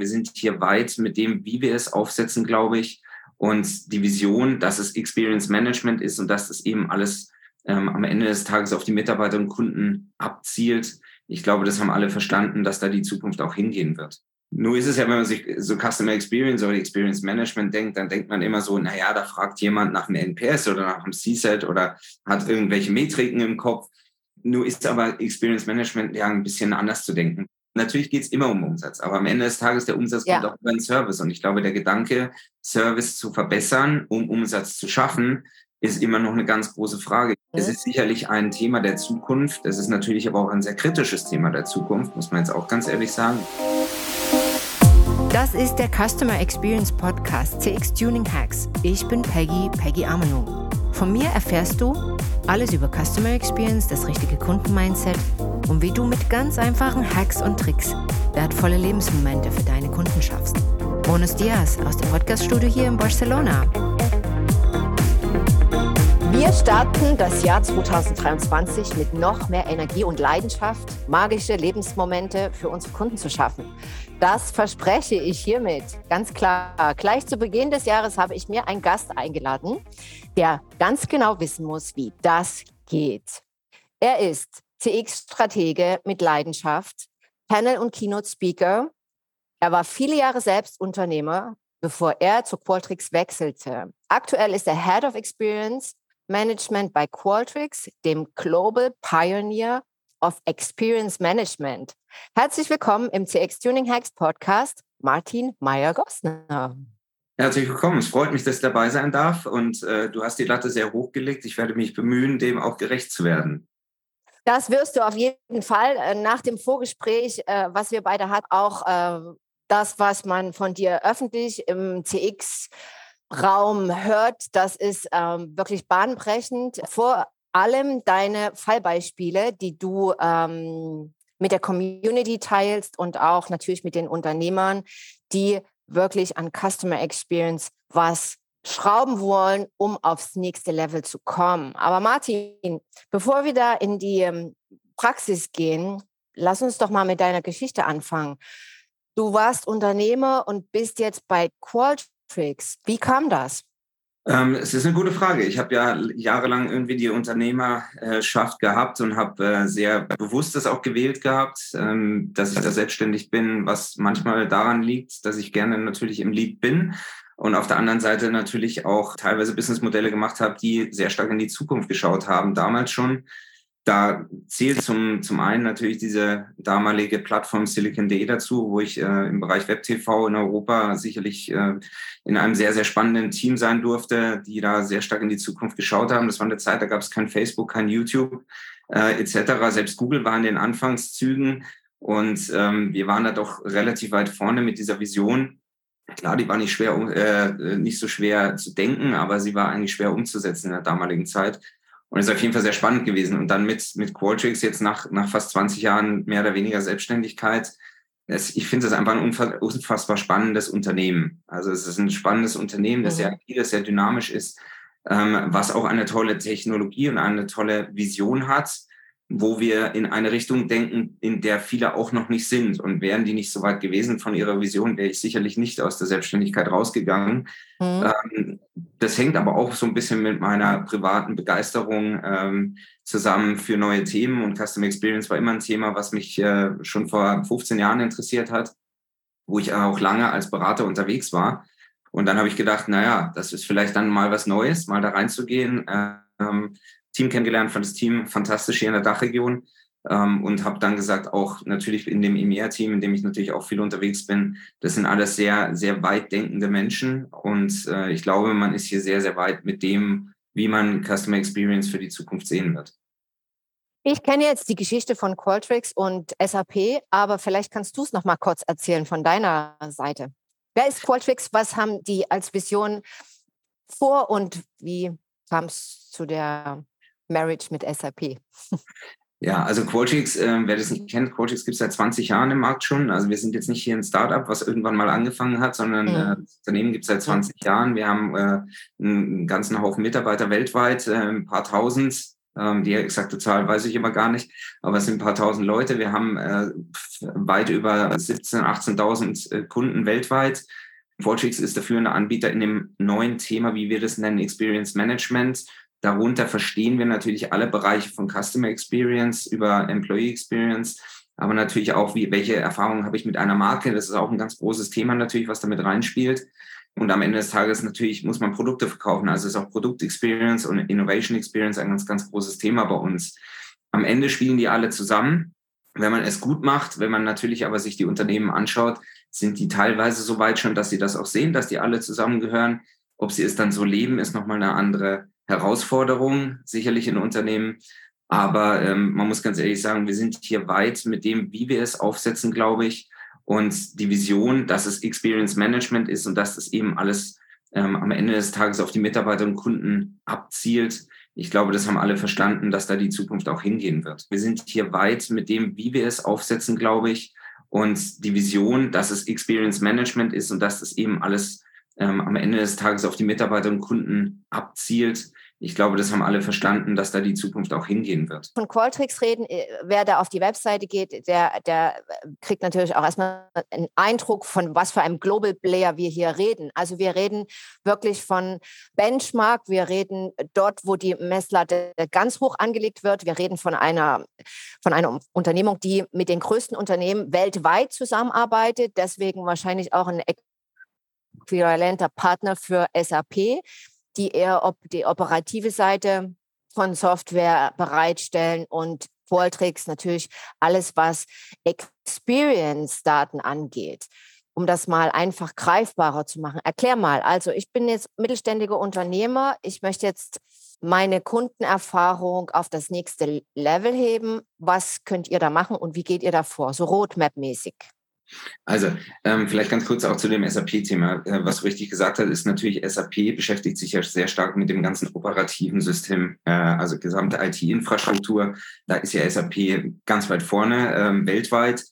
Wir sind hier weit mit dem, wie wir es aufsetzen, glaube ich. Und die Vision, dass es Experience Management ist und dass das eben alles ähm, am Ende des Tages auf die Mitarbeiter und Kunden abzielt. Ich glaube, das haben alle verstanden, dass da die Zukunft auch hingehen wird. Nur ist es ja, wenn man sich so Customer Experience oder Experience Management denkt, dann denkt man immer so, naja, da fragt jemand nach einem NPS oder nach einem C-Set oder hat irgendwelche Metriken im Kopf. Nur ist aber Experience Management ja ein bisschen anders zu denken. Natürlich geht es immer um Umsatz, aber am Ende des Tages der Umsatz ja. kommt auch über den Service. Und ich glaube, der Gedanke, Service zu verbessern, um Umsatz zu schaffen, ist immer noch eine ganz große Frage. Mhm. Es ist sicherlich ein Thema der Zukunft. Es ist natürlich aber auch ein sehr kritisches Thema der Zukunft, muss man jetzt auch ganz ehrlich sagen. Das ist der Customer Experience Podcast CX Tuning Hacks. Ich bin Peggy, Peggy Amano. Von mir erfährst du alles über Customer Experience, das richtige Kundenmindset und wie du mit ganz einfachen Hacks und Tricks wertvolle Lebensmomente für deine Kunden schaffst. Bonus Dias aus dem Podcaststudio hier in Barcelona. Wir starten das Jahr 2023 mit noch mehr Energie und Leidenschaft, magische Lebensmomente für unsere Kunden zu schaffen. Das verspreche ich hiermit. Ganz klar. Gleich zu Beginn des Jahres habe ich mir einen Gast eingeladen, der ganz genau wissen muss, wie das geht. Er ist CX-Stratege mit Leidenschaft, Panel- und Keynote-Speaker. Er war viele Jahre selbst Unternehmer, bevor er zu Qualtrics wechselte. Aktuell ist er Head of Experience Management bei Qualtrics, dem Global Pioneer of Experience Management. Herzlich willkommen im CX Tuning Hacks Podcast, Martin Meyer-Gossner. Herzlich willkommen. Es freut mich, dass ich dabei sein darf und äh, du hast die Latte sehr hochgelegt. Ich werde mich bemühen, dem auch gerecht zu werden. Das wirst du auf jeden Fall äh, nach dem Vorgespräch, äh, was wir beide hatten, auch äh, das, was man von dir öffentlich im CX Raum hört, das ist ähm, wirklich bahnbrechend. Vor allem deine Fallbeispiele, die du ähm, mit der Community teilst und auch natürlich mit den Unternehmern, die wirklich an Customer Experience was schrauben wollen, um aufs nächste Level zu kommen. Aber Martin, bevor wir da in die ähm, Praxis gehen, lass uns doch mal mit deiner Geschichte anfangen. Du warst Unternehmer und bist jetzt bei Qualtrics Tricks. Wie kam das? Ähm, es ist eine gute Frage. Ich habe ja jahrelang irgendwie die Unternehmerschaft gehabt und habe äh, sehr bewusst das auch gewählt gehabt, ähm, dass ich da selbstständig bin, was manchmal daran liegt, dass ich gerne natürlich im Lead bin und auf der anderen Seite natürlich auch teilweise Businessmodelle gemacht habe, die sehr stark in die Zukunft geschaut haben, damals schon da zählt zum, zum einen natürlich diese damalige Plattform Silicon.de dazu, wo ich äh, im Bereich WebTV in Europa sicherlich äh, in einem sehr, sehr spannenden Team sein durfte, die da sehr stark in die Zukunft geschaut haben. Das war eine Zeit, da gab es kein Facebook, kein YouTube äh, etc. Selbst Google war in den Anfangszügen und ähm, wir waren da doch relativ weit vorne mit dieser Vision. Klar, die war nicht schwer, äh, nicht so schwer zu denken, aber sie war eigentlich schwer umzusetzen in der damaligen Zeit. Und es ist auf jeden Fall sehr spannend gewesen. Und dann mit, mit Qualtrics jetzt nach, nach fast 20 Jahren mehr oder weniger Selbstständigkeit. Es, ich finde es einfach ein unfassbar spannendes Unternehmen. Also es ist ein spannendes Unternehmen, das mhm. sehr agil ist, sehr dynamisch ist, ähm, was auch eine tolle Technologie und eine tolle Vision hat wo wir in eine Richtung denken, in der viele auch noch nicht sind. Und wären die nicht so weit gewesen von ihrer Vision, wäre ich sicherlich nicht aus der Selbstständigkeit rausgegangen. Mhm. Ähm, das hängt aber auch so ein bisschen mit meiner privaten Begeisterung ähm, zusammen für neue Themen. Und Custom Experience war immer ein Thema, was mich äh, schon vor 15 Jahren interessiert hat, wo ich auch lange als Berater unterwegs war. Und dann habe ich gedacht, naja, das ist vielleicht dann mal was Neues, mal da reinzugehen. Team kennengelernt, fand das Team fantastisch hier in der Dachregion ähm, und habe dann gesagt, auch natürlich in dem EMEA-Team, in dem ich natürlich auch viel unterwegs bin, das sind alles sehr, sehr weit denkende Menschen und äh, ich glaube, man ist hier sehr, sehr weit mit dem, wie man Customer Experience für die Zukunft sehen wird. Ich kenne jetzt die Geschichte von Qualtrics und SAP, aber vielleicht kannst du es noch mal kurz erzählen von deiner Seite. Wer ist Qualtrics? Was haben die als Vision vor und wie kam es zu der Marriage mit SAP? Ja, also Qualtrics, äh, wer das nicht kennt, Qualtrics gibt es seit 20 Jahren im Markt schon. Also wir sind jetzt nicht hier ein Startup, was irgendwann mal angefangen hat, sondern mhm. äh, das Unternehmen gibt es seit 20 Jahren. Wir haben äh, einen ganzen Haufen Mitarbeiter weltweit, äh, ein paar tausend Ähm, die exakte Zahl weiß ich immer gar nicht, aber es sind ein paar tausend Leute. Wir haben äh, weit über 17.000, 18.000 äh, Kunden weltweit. Qualtrics ist der führende Anbieter in dem neuen Thema, wie wir das nennen, Experience Management. Darunter verstehen wir natürlich alle Bereiche von Customer Experience über Employee Experience, aber natürlich auch, wie, welche Erfahrungen habe ich mit einer Marke. Das ist auch ein ganz großes Thema natürlich, was damit reinspielt. Und am Ende des Tages natürlich muss man Produkte verkaufen. Also ist auch Produkt Experience und Innovation Experience ein ganz, ganz großes Thema bei uns. Am Ende spielen die alle zusammen. Wenn man es gut macht, wenn man natürlich aber sich die Unternehmen anschaut, sind die teilweise so weit schon, dass sie das auch sehen, dass die alle zusammengehören. Ob sie es dann so leben, ist nochmal eine andere Herausforderung, sicherlich in Unternehmen. Aber ähm, man muss ganz ehrlich sagen, wir sind hier weit mit dem, wie wir es aufsetzen, glaube ich. Und die Vision, dass es Experience Management ist und dass das eben alles ähm, am Ende des Tages auf die Mitarbeiter und Kunden abzielt. Ich glaube, das haben alle verstanden, dass da die Zukunft auch hingehen wird. Wir sind hier weit mit dem, wie wir es aufsetzen, glaube ich. Und die Vision, dass es Experience Management ist und dass das eben alles ähm, am Ende des Tages auf die Mitarbeiter und Kunden abzielt, ich glaube, das haben alle verstanden, dass da die Zukunft auch hingehen wird. Von Qualtrics reden, äh, wer da auf die Webseite geht, der, der äh, kriegt natürlich auch erstmal einen Eindruck von, was für einem Global Player wir hier reden. Also wir reden wirklich von Benchmark, wir reden dort, wo die Messlatte ganz hoch angelegt wird. Wir reden von einer, von einer Unternehmung, die mit den größten Unternehmen weltweit zusammenarbeitet, deswegen wahrscheinlich auch ein äquivalenter Partner für SAP die eher op die operative Seite von Software bereitstellen und Qualtrics natürlich alles, was Experience-Daten angeht. Um das mal einfach greifbarer zu machen. Erklär mal, also ich bin jetzt mittelständiger Unternehmer. Ich möchte jetzt meine Kundenerfahrung auf das nächste Level heben. Was könnt ihr da machen und wie geht ihr da vor? So Roadmap-mäßig. Also ähm, vielleicht ganz kurz auch zu dem SAP-Thema. Äh, was du richtig gesagt hast, ist natürlich, SAP beschäftigt sich ja sehr stark mit dem ganzen operativen System, äh, also gesamte IT-Infrastruktur. Da ist ja SAP ganz weit vorne ähm, weltweit.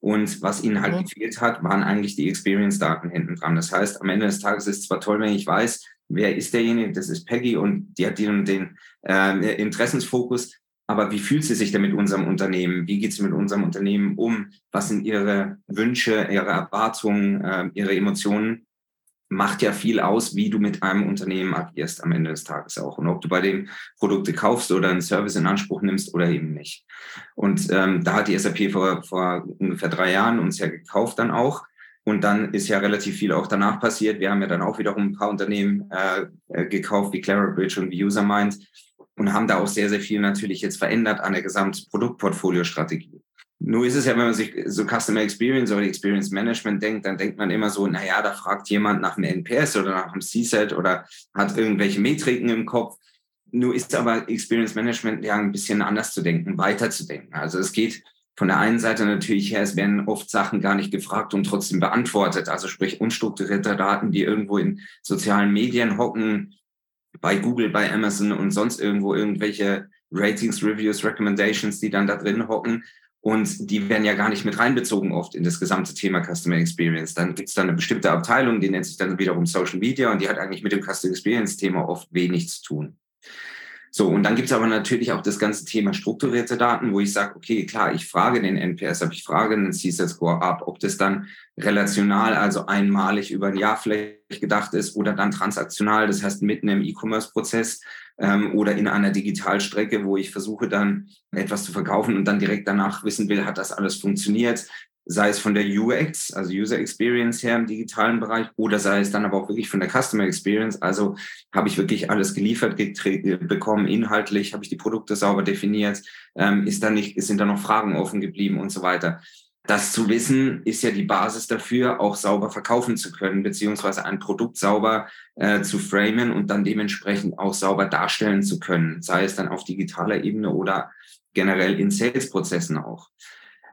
Und was ihnen halt mhm. gefehlt hat, waren eigentlich die Experience-Daten hinten dran. Das heißt, am Ende des Tages ist es zwar toll, wenn ich weiß, wer ist derjenige, das ist Peggy und die hat den, den äh, Interessensfokus, aber wie fühlt sie sich denn mit unserem Unternehmen? Wie geht sie mit unserem Unternehmen um? Was sind ihre Wünsche, ihre Erwartungen, äh, ihre Emotionen? Macht ja viel aus, wie du mit einem Unternehmen agierst am Ende des Tages auch. Und ob du bei dem Produkte kaufst oder einen Service in Anspruch nimmst oder eben nicht. Und ähm, da hat die SAP vor, vor ungefähr drei Jahren uns ja gekauft dann auch. Und dann ist ja relativ viel auch danach passiert. Wir haben ja dann auch wiederum ein paar Unternehmen äh, äh gekauft, wie Clarabridge und wie UserMind, und haben da auch sehr, sehr viel natürlich jetzt verändert an der Gesamtproduktportfolio-Strategie. Nur ist es ja, wenn man sich so Customer Experience oder Experience Management denkt, dann denkt man immer so, naja, da fragt jemand nach einem NPS oder nach einem C-Set oder hat irgendwelche Metriken im Kopf. Nur ist aber Experience Management ja ein bisschen anders zu denken, weiter zu denken. Also es geht von der einen Seite natürlich her, es werden oft Sachen gar nicht gefragt und trotzdem beantwortet. Also sprich unstrukturierte Daten, die irgendwo in sozialen Medien hocken, bei Google, bei Amazon und sonst irgendwo irgendwelche Ratings, Reviews, Recommendations, die dann da drin hocken. Und die werden ja gar nicht mit reinbezogen oft in das gesamte Thema Customer Experience. Dann gibt es da eine bestimmte Abteilung, die nennt sich dann wiederum Social Media und die hat eigentlich mit dem Customer Experience-Thema oft wenig zu tun. So, und dann gibt es aber natürlich auch das ganze Thema strukturierte Daten, wo ich sage, okay, klar, ich frage den NPS, aber ich frage den CSAT-Score ab, ob das dann relational, also einmalig über ein Jahr vielleicht gedacht ist oder dann transaktional, das heißt mitten im E-Commerce-Prozess ähm, oder in einer Digitalstrecke, wo ich versuche dann etwas zu verkaufen und dann direkt danach wissen will, hat das alles funktioniert, sei es von der UX, also User Experience her im digitalen Bereich, oder sei es dann aber auch wirklich von der Customer Experience. Also habe ich wirklich alles geliefert bekommen, inhaltlich, habe ich die Produkte sauber definiert, ähm, ist da nicht, sind da noch Fragen offen geblieben und so weiter. Das zu wissen, ist ja die Basis dafür, auch sauber verkaufen zu können, beziehungsweise ein Produkt sauber äh, zu framen und dann dementsprechend auch sauber darstellen zu können, sei es dann auf digitaler Ebene oder generell in Sales-Prozessen auch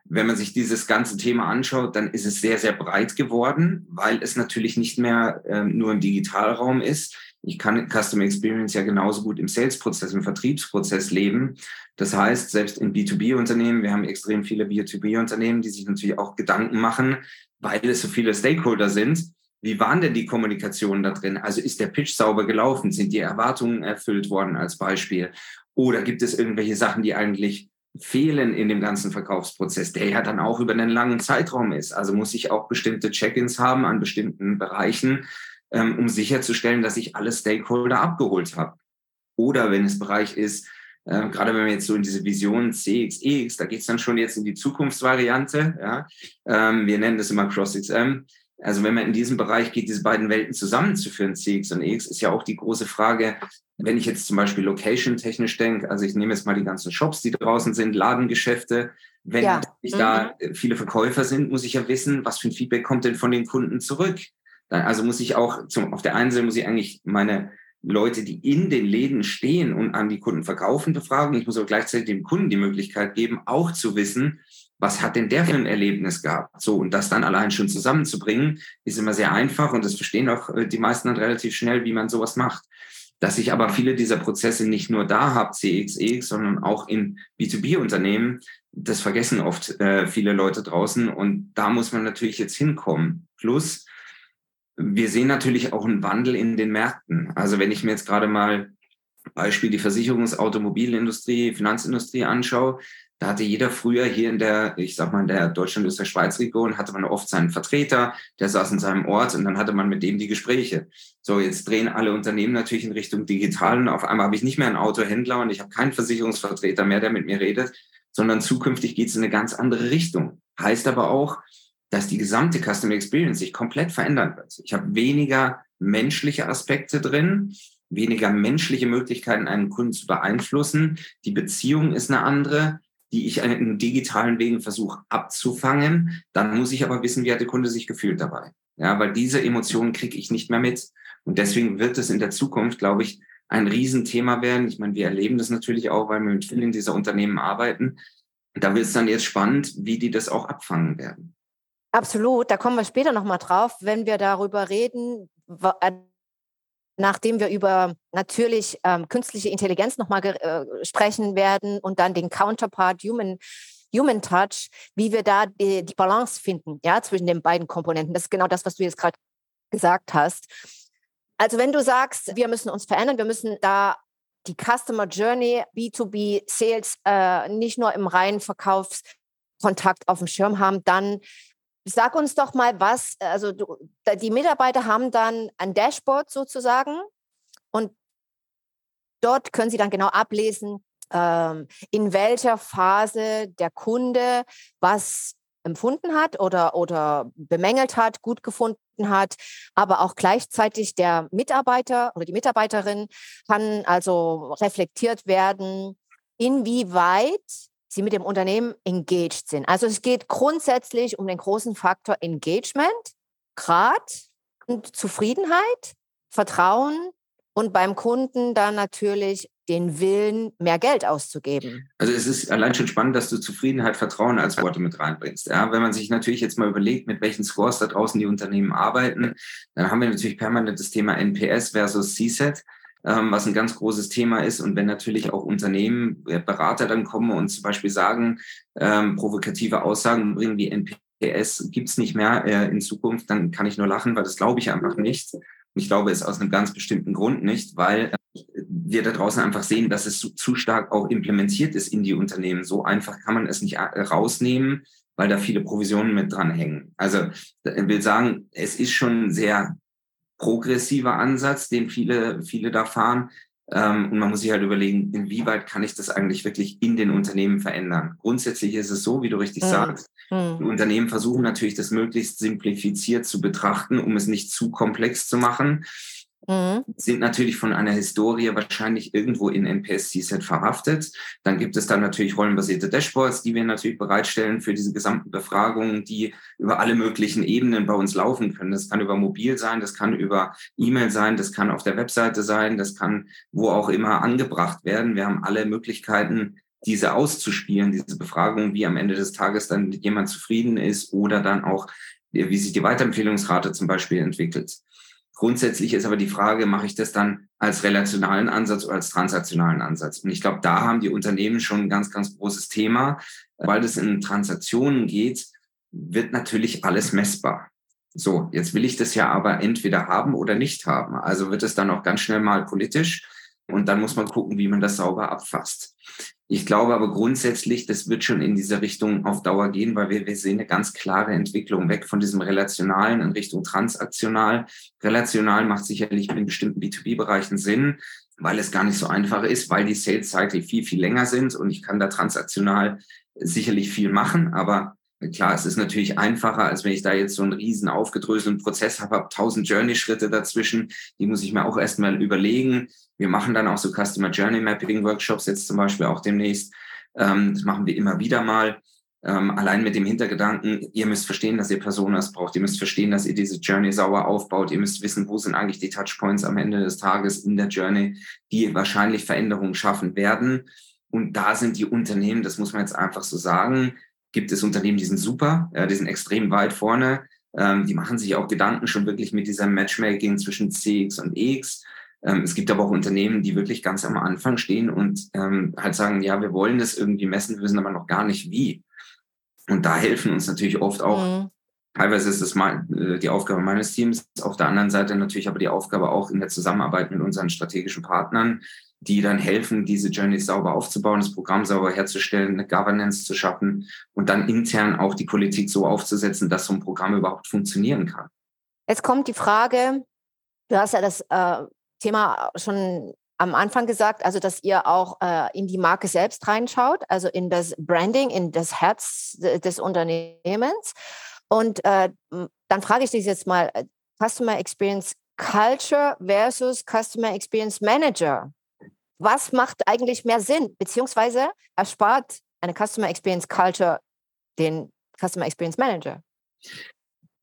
wenn man sich dieses ganze Thema anschaut, dann ist es sehr, sehr breit geworden, weil es natürlich nicht mehr ähm, nur im Digitalraum ist. Ich kann Customer Experience ja genauso gut im Sales-Prozess, im Vertriebsprozess leben. Das heißt, selbst in B2B-Unternehmen, wir haben extrem viele B2B-Unternehmen, die sich natürlich auch Gedanken machen, weil es so viele Stakeholder sind. Wie waren denn die Kommunikationen da drin? Also ist der Pitch sauber gelaufen? Sind die Erwartungen erfüllt worden als Beispiel? Oder gibt es irgendwelche Sachen, die eigentlich fehlen in dem ganzen Verkaufsprozess, der ja dann auch über einen langen Zeitraum ist. Also muss ich auch bestimmte Check-ins haben an bestimmten Bereichen, ähm, um sicherzustellen, dass ich alle Stakeholder abgeholt habe. Oder wenn es Bereich ist, äh, gerade wenn wir jetzt so in diese Vision CXEX, da geht es dann schon jetzt in die Zukunftsvariante. Ja? Ähm, wir nennen das immer CrossXM. Also wenn man in diesem Bereich geht, diese beiden Welten zusammenzuführen, CX und EX, ist ja auch die große Frage, wenn ich jetzt zum Beispiel location-technisch denke, also ich nehme jetzt mal die ganzen Shops, die draußen sind, Ladengeschäfte, wenn ja. mhm. da viele Verkäufer sind, muss ich ja wissen, was für ein Feedback kommt denn von den Kunden zurück. Also muss ich auch, zum, auf der einen Seite muss ich eigentlich meine Leute, die in den Läden stehen und an die Kunden verkaufen, befragen. Ich muss aber gleichzeitig dem Kunden die Möglichkeit geben, auch zu wissen, was hat denn der für ein Erlebnis gehabt? So, und das dann allein schon zusammenzubringen, ist immer sehr einfach und das verstehen auch äh, die meisten dann relativ schnell, wie man sowas macht. Dass ich aber viele dieser Prozesse nicht nur da habe, CXX, sondern auch in B2B-Unternehmen, das vergessen oft äh, viele Leute draußen und da muss man natürlich jetzt hinkommen. Plus, wir sehen natürlich auch einen Wandel in den Märkten. Also wenn ich mir jetzt gerade mal Beispiel die Versicherungs-, Automobilindustrie, Finanzindustrie anschaue, da hatte jeder früher hier in der, ich sag mal, in der Deutschland, Österreich, Schweiz Region, hatte man oft seinen Vertreter, der saß in seinem Ort und dann hatte man mit dem die Gespräche. So, jetzt drehen alle Unternehmen natürlich in Richtung digital und auf einmal habe ich nicht mehr einen Autohändler und ich habe keinen Versicherungsvertreter mehr, der mit mir redet, sondern zukünftig geht es in eine ganz andere Richtung. Heißt aber auch, dass die gesamte Customer Experience sich komplett verändern wird. Ich habe weniger menschliche Aspekte drin, weniger menschliche Möglichkeiten, einen Kunden zu beeinflussen. Die Beziehung ist eine andere, die ich in digitalen Wegen versuche abzufangen. Dann muss ich aber wissen, wie hat der Kunde sich gefühlt dabei. Ja, weil diese Emotionen kriege ich nicht mehr mit. Und deswegen wird es in der Zukunft, glaube ich, ein Riesenthema werden. Ich meine, wir erleben das natürlich auch, weil wir mit vielen dieser Unternehmen arbeiten. Da wird es dann jetzt spannend, wie die das auch abfangen werden. Absolut, da kommen wir später nochmal drauf, wenn wir darüber reden, äh, nachdem wir über natürlich ähm, künstliche Intelligenz nochmal äh, sprechen werden und dann den Counterpart Human, Human Touch, wie wir da die, die Balance finden, ja, zwischen den beiden Komponenten. Das ist genau das, was du jetzt gerade gesagt hast. Also wenn du sagst, wir müssen uns verändern, wir müssen da die Customer Journey, B2B Sales äh, nicht nur im reinen Verkaufskontakt auf dem Schirm haben, dann Sag uns doch mal was, also du, die Mitarbeiter haben dann ein Dashboard sozusagen und dort können sie dann genau ablesen, ähm, in welcher Phase der Kunde was empfunden hat oder, oder bemängelt hat, gut gefunden hat, aber auch gleichzeitig der Mitarbeiter oder die Mitarbeiterin kann also reflektiert werden, inwieweit sie mit dem Unternehmen engaged sind. Also es geht grundsätzlich um den großen Faktor Engagement, Grad und Zufriedenheit, Vertrauen und beim Kunden dann natürlich den Willen, mehr Geld auszugeben. Also es ist allein schon spannend, dass du Zufriedenheit, Vertrauen als Worte mit reinbringst. Ja, wenn man sich natürlich jetzt mal überlegt, mit welchen Scores da draußen die Unternehmen arbeiten, dann haben wir natürlich permanent das Thema NPS versus CSAT ähm, was ein ganz großes Thema ist. Und wenn natürlich auch Unternehmen, äh, Berater dann kommen und zum Beispiel sagen, ähm, provokative Aussagen bringen wie NPS gibt's nicht mehr äh, in Zukunft, dann kann ich nur lachen, weil das glaube ich einfach nicht. Und ich glaube es aus einem ganz bestimmten Grund nicht, weil äh, wir da draußen einfach sehen, dass es zu, stark auch implementiert ist in die Unternehmen. So einfach kann man es nicht äh, rausnehmen, weil da viele Provisionen mit dran hängen. Also ich will sagen, es ist schon sehr progressiver Ansatz, den viele, viele da fahren. Ähm, und man muss sich halt überlegen, inwieweit kann ich das eigentlich wirklich in den Unternehmen verändern. Grundsätzlich ist es so, wie du richtig mhm. sagst, mhm. die Unternehmen versuchen natürlich, das möglichst simplifiziert zu betrachten, um es nicht zu komplex zu machen mhm. sind natürlich von einer Historie wahrscheinlich irgendwo in NPS-CSET verhaftet. Dann gibt es dann natürlich rollenbasierte Dashboards, die wir natürlich bereitstellen für diese gesamten Befragungen, die über alle möglichen Ebenen bei uns laufen können. Das kann über mobil sein, das kann über E-Mail sein, das kann auf der Webseite sein, das kann wo auch immer angebracht werden. Wir haben alle Möglichkeiten, diese auszuspielen, diese Befragung, wie am Ende des Tages dann jemand zufrieden ist oder dann auch, wie sich die Weiterempfehlungsrate zum Beispiel entwickelt. Grundsätzlich ist aber die Frage, mache ich das dann als relationalen Ansatz oder als transaktionalen Ansatz? Und ich glaube, da haben die Unternehmen schon ein ganz, ganz großes Thema, weil es in Transaktionen geht, wird natürlich alles messbar. So, jetzt will ich das ja aber entweder haben oder nicht haben. Also wird es dann auch ganz schnell mal politisch. und dann muss man gucken, wie man das sauber abfasst. Ich glaube aber grundsätzlich, das wird schon in diese Richtung auf Dauer gehen, weil wir, wir sehen eine ganz klare Entwicklung weg von diesem Relationalen in Richtung Transaktional. Relational macht sicherlich in bestimmten B2B-Bereichen Sinn, weil es gar nicht so einfach ist, weil die Sales Cycle viel, viel länger sind und ich kann da transaktional sicherlich viel machen, aber Klar, es ist natürlich einfacher, als wenn ich da jetzt so einen riesen aufgedröselten Prozess habe, habe tausend Journey-Schritte dazwischen. Die muss ich mir auch erstmal überlegen. Wir machen dann auch so Customer Journey Mapping Workshops jetzt zum Beispiel auch demnächst. Ähm, das machen wir immer wieder mal. Ähm, allein mit dem Hintergedanken, ihr müsst verstehen, dass ihr Personas braucht. Ihr müsst verstehen, dass ihr diese Journey sauer aufbaut. Ihr müsst wissen, wo sind eigentlich die Touchpoints am Ende des Tages in der Journey, die wahrscheinlich Veränderungen schaffen werden. Und da sind die Unternehmen, das muss man jetzt einfach so sagen, gibt es Unternehmen, die sind super, ja, die sind extrem weit vorne. Ähm, die machen sich auch Gedanken schon wirklich mit dieser Matchmaking zwischen CX und EX. Ähm, es gibt aber auch Unternehmen, die wirklich ganz am Anfang stehen und ähm, halt sagen, ja, wir wollen das irgendwie messen, wir wissen aber noch gar nicht wie. Und da helfen uns natürlich oft auch, mhm. teilweise ist das mal äh, die Aufgabe meines Teams, auf der anderen Seite natürlich aber die Aufgabe auch in der Zusammenarbeit mit unseren strategischen Partnern, die dann helfen, diese Journeys sauber aufzubauen, das Programm sauber herzustellen, eine Governance zu schaffen und dann intern auch die Politik so aufzusetzen, dass so ein Programm überhaupt funktionieren kann. Jetzt kommt die Frage, du hast ja das äh, Thema schon am Anfang gesagt, also dass ihr auch äh, in die Marke selbst reinschaut, also in das Branding, in das Herz des Unternehmens. Und äh, dann frage ich dich jetzt mal, äh, Customer Experience Culture versus Customer Experience Manager was macht eigentlich mehr Sinn, beziehungsweise erspart eine Customer Experience Culture den Customer Experience Manager?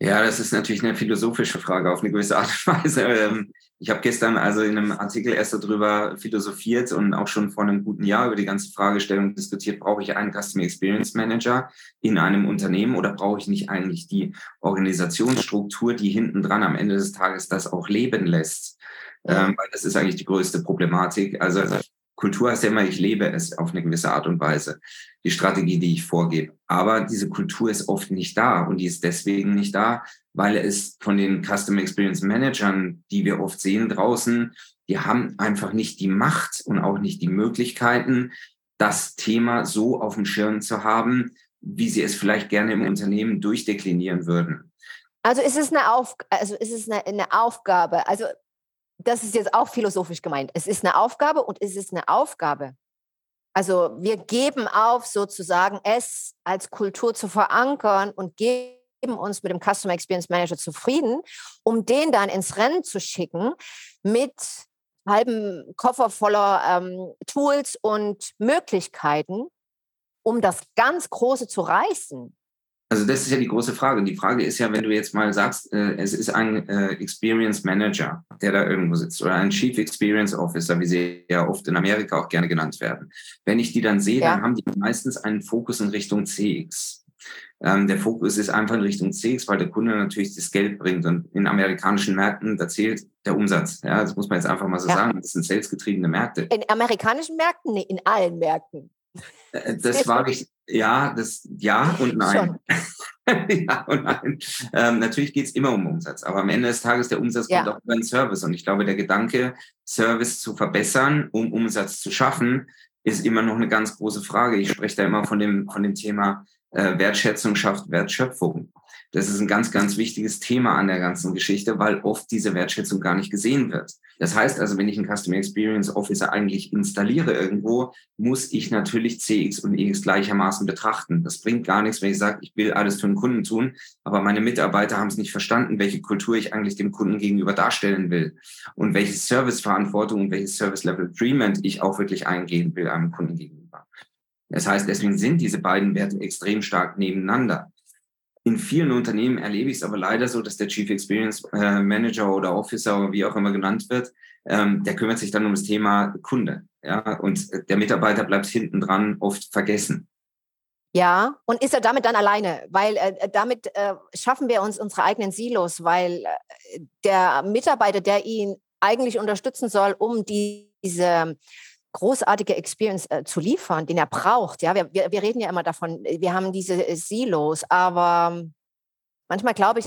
Ja, das ist natürlich eine philosophische Frage auf eine gewisse Art und Weise. Ähm, ich habe gestern also in einem Artikel erst darüber philosophiert und auch schon vor einem guten Jahr über die ganze Fragestellung diskutiert, brauche ich einen Customer Experience Manager in einem Unternehmen oder brauche ich nicht eigentlich die Organisationsstruktur, die hinten dran am Ende des Tages das auch leben lässt? ähm, weil das ist eigentlich die größte Problematik. Also Kultur heißt ja immer, ich lebe es auf eine gewisse Art und Weise, die Strategie, die ich vorgebe. Aber diese Kultur ist oft nicht da und die ist deswegen nicht da, weil es von den Customer Experience Managern, die wir oft sehen draußen, die haben einfach nicht die Macht und auch nicht die Möglichkeiten, das Thema so auf dem Schirm zu haben, wie sie es vielleicht gerne im Unternehmen durchdeklinieren würden. Also ist es eine, Auf also ist es eine, eine Aufgabe? Also das ist jetzt auch philosophisch gemeint. Es ist eine Aufgabe und es ist eine Aufgabe. Also wir geben auf, sozusagen es als Kultur zu verankern und geben uns mit dem Customer Experience Manager zufrieden, um den dann ins Rennen zu schicken mit halbem Koffer voller ähm, Tools und Möglichkeiten, um das ganz Große zu reißen. Also das ist ja die große Frage. Die Frage ist ja, wenn du jetzt mal sagst, äh, es ist ein äh, Experience Manager, der da irgendwo sitzt, oder ein Chief Experience Officer, wie sie ja oft in Amerika auch gerne genannt werden. Wenn ich die dann sehe, ja. dann haben die meistens einen Fokus in Richtung CX. Ähm, der Fokus ist einfach in Richtung CX, weil der Kunde natürlich das Geld bringt. Und in amerikanischen Märkten, da zählt der Umsatz. Ja, das muss man jetzt einfach mal so ja. sagen. Das sind salesgetriebene Märkte. In amerikanischen Märkten? Nee, in allen Märkten. Äh, das war ich, ja, das, ja und nein. ja und nein. Ähm, natürlich geht es immer um Umsatz, aber am Ende des Tages der Umsatz ja. kommt auch über den Service. Und ich glaube, der Gedanke, Service zu verbessern, um Umsatz zu schaffen, ist immer noch eine ganz große Frage. Ich spreche da immer von dem, von dem Thema äh, Wertschätzung schafft Wertschöpfung. Das ist ein ganz, ganz wichtiges Thema an der ganzen Geschichte, weil oft diese Wertschätzung gar nicht gesehen wird. Das heißt also, wenn ich einen Customer Experience Officer eigentlich installiere irgendwo, muss ich natürlich CX und EX gleichermaßen betrachten. Das bringt gar nichts, wenn ich sage, ich will alles für den Kunden tun, aber meine Mitarbeiter haben es nicht verstanden, welche Kultur ich eigentlich dem Kunden gegenüber darstellen will und welche Serviceverantwortung und welches Service Level Agreement ich auch wirklich eingehen will einem Kunden gegenüber. Das heißt, deswegen sind diese beiden Werte extrem stark nebeneinander. In vielen Unternehmen erlebe ich es aber leider so, dass der Chief Experience äh, Manager oder Officer wie auch immer genannt wird, ähm, der kümmert sich dann um das Thema Kunde. Ja, und der Mitarbeiter bleibt hinten dran oft vergessen. Ja, und ist er damit dann alleine? Weil äh, damit äh, schaffen wir uns unsere eigenen Silos, weil äh, der Mitarbeiter, der ihn eigentlich unterstützen soll, um die, diese großartige Experience äh, zu liefern, den er braucht. Ja, wir, wir, wir reden ja immer davon, wir haben diese äh, Silos, aber manchmal glaube ich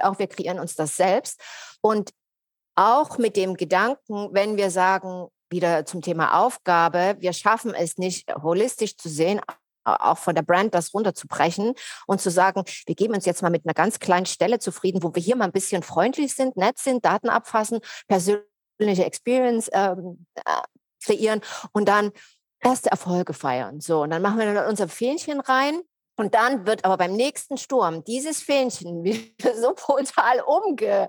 auch, wir kreieren uns das selbst. Und auch mit dem Gedanken, wenn wir sagen, wieder zum Thema Aufgabe, wir schaffen es nicht holistisch zu sehen, auch von der Brand das runterzubrechen und zu sagen, wir geben uns jetzt mal mit einer ganz kleinen Stelle zufrieden, wo wir hier mal ein bisschen freundlich sind, nett sind, Daten abfassen, persönliche Experience ähm, äh, kreieren und dann erste Erfolge feiern. So, und dann machen wir dann unser Fähnchen rein und dann wird aber beim nächsten Sturm dieses Fähnchen wieder so brutal umgeweht,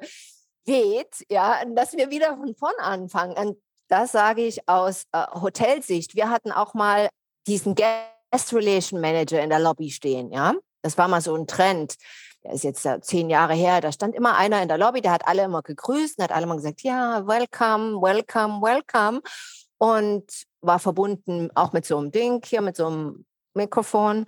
ja, dass wir wieder von vorn anfangen. Und das sage ich aus äh, Hotelsicht. Wir hatten auch mal diesen Guest Relation Manager in der Lobby stehen, ja. Das war mal so ein Trend. Der ist jetzt zehn Jahre her. Da stand immer einer in der Lobby, der hat alle immer gegrüßt und hat alle immer gesagt, ja, welcome, welcome, welcome. Und war verbunden auch mit so einem Ding hier, mit so einem Mikrofon.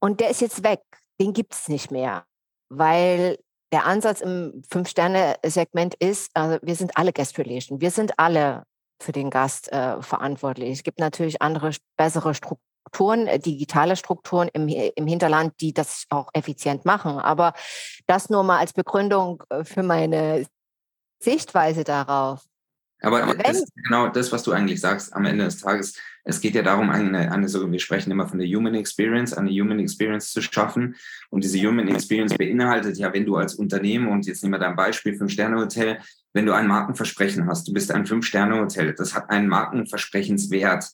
Und der ist jetzt weg. Den gibt es nicht mehr, weil der Ansatz im Fünf-Sterne-Segment ist, also wir sind alle Guest Relation. Wir sind alle für den Gast äh, verantwortlich. Es gibt natürlich andere, bessere Strukturen, äh, digitale Strukturen im, im Hinterland, die das auch effizient machen. Aber das nur mal als Begründung äh, für meine Sichtweise darauf. Aber, aber das ist genau das, was du eigentlich sagst am Ende des Tages. Es geht ja darum, eine, eine so, wir sprechen immer von der Human Experience, eine Human Experience zu schaffen. Und diese Human Experience beinhaltet ja, wenn du als Unternehmen, und jetzt nehmen wir dein Beispiel, Fünf-Sterne-Hotel, wenn du ein Markenversprechen hast, du bist ein Fünf-Sterne-Hotel, das hat einen Markenversprechenswert.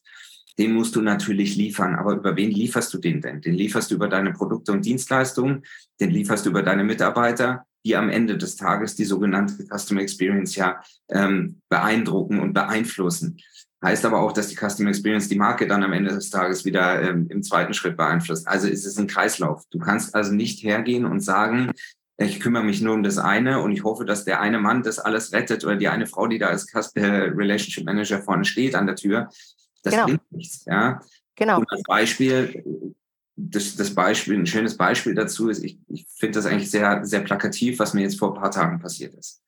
Den musst du natürlich liefern. Aber über wen lieferst du den denn? Den lieferst du über deine Produkte und Dienstleistungen, den lieferst du über deine Mitarbeiter, die am Ende des Tages die sogenannte Customer Experience ja ähm, beeindrucken und beeinflussen. Heißt aber auch, dass die Customer Experience die Marke dann am Ende des Tages wieder ähm, im zweiten Schritt beeinflusst. Also ist es ein Kreislauf. Du kannst also nicht hergehen und sagen, ich kümmere mich nur um das eine und ich hoffe, dass der eine Mann das alles rettet oder die eine Frau, die da als Customer äh, Relationship Manager vorne steht an der Tür. Das genau. bringt nichts. Ja? Genau. Und als Beispiel, das, das Beispiel, ein schönes Beispiel dazu ist, ich, ich finde das eigentlich sehr, sehr plakativ, was mir jetzt vor ein paar Tagen passiert ist.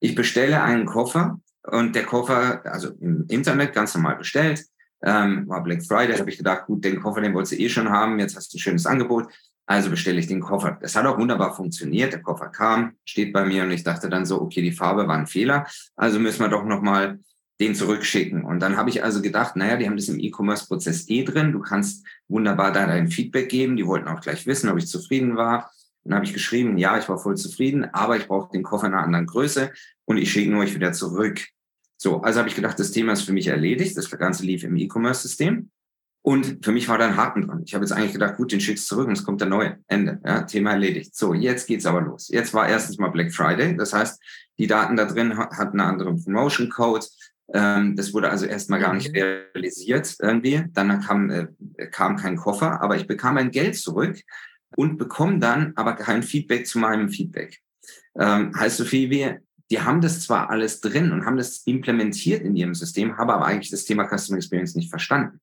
Ich bestelle einen Koffer und der Koffer, also im Internet ganz normal bestellt, ähm, war Black Friday, habe ich gedacht, gut, den Koffer, den wolltest du eh schon haben, jetzt hast du ein schönes Angebot, also bestelle ich den Koffer. Das hat auch wunderbar funktioniert, der Koffer kam, steht bei mir und ich dachte dann so, okay, die Farbe war ein Fehler, also müssen wir doch nochmal den zurückschicken. Und dann habe ich also gedacht, naja, die haben das im E-Commerce-Prozess eh drin. Du kannst wunderbar da dein Feedback geben. Die wollten auch gleich wissen, ob ich zufrieden war. Dann habe ich geschrieben, ja, ich war voll zufrieden, aber ich brauche den Koffer in einer anderen Größe und ich schicke nur euch wieder zurück. So, also habe ich gedacht, das Thema ist für mich erledigt. Das Ganze lief im E-Commerce-System. Und für mich war da ein Haken dran. Ich habe jetzt eigentlich gedacht, gut, den schickst du zurück und es kommt der neue. Ende. Ja, Thema erledigt. So, jetzt geht's aber los. Jetzt war erstens mal Black Friday. Das heißt, die Daten da drin hatten einen anderen Promotion Code. Ähm, das wurde also erstmal gar nicht mhm. realisiert irgendwie. Dann kam, äh, kam kein Koffer, aber ich bekam mein Geld zurück und bekomme dann aber kein Feedback zu meinem Feedback. Ähm, heißt so viel wie, die haben das zwar alles drin und haben das implementiert in ihrem System, haben aber eigentlich das Thema Customer Experience nicht verstanden.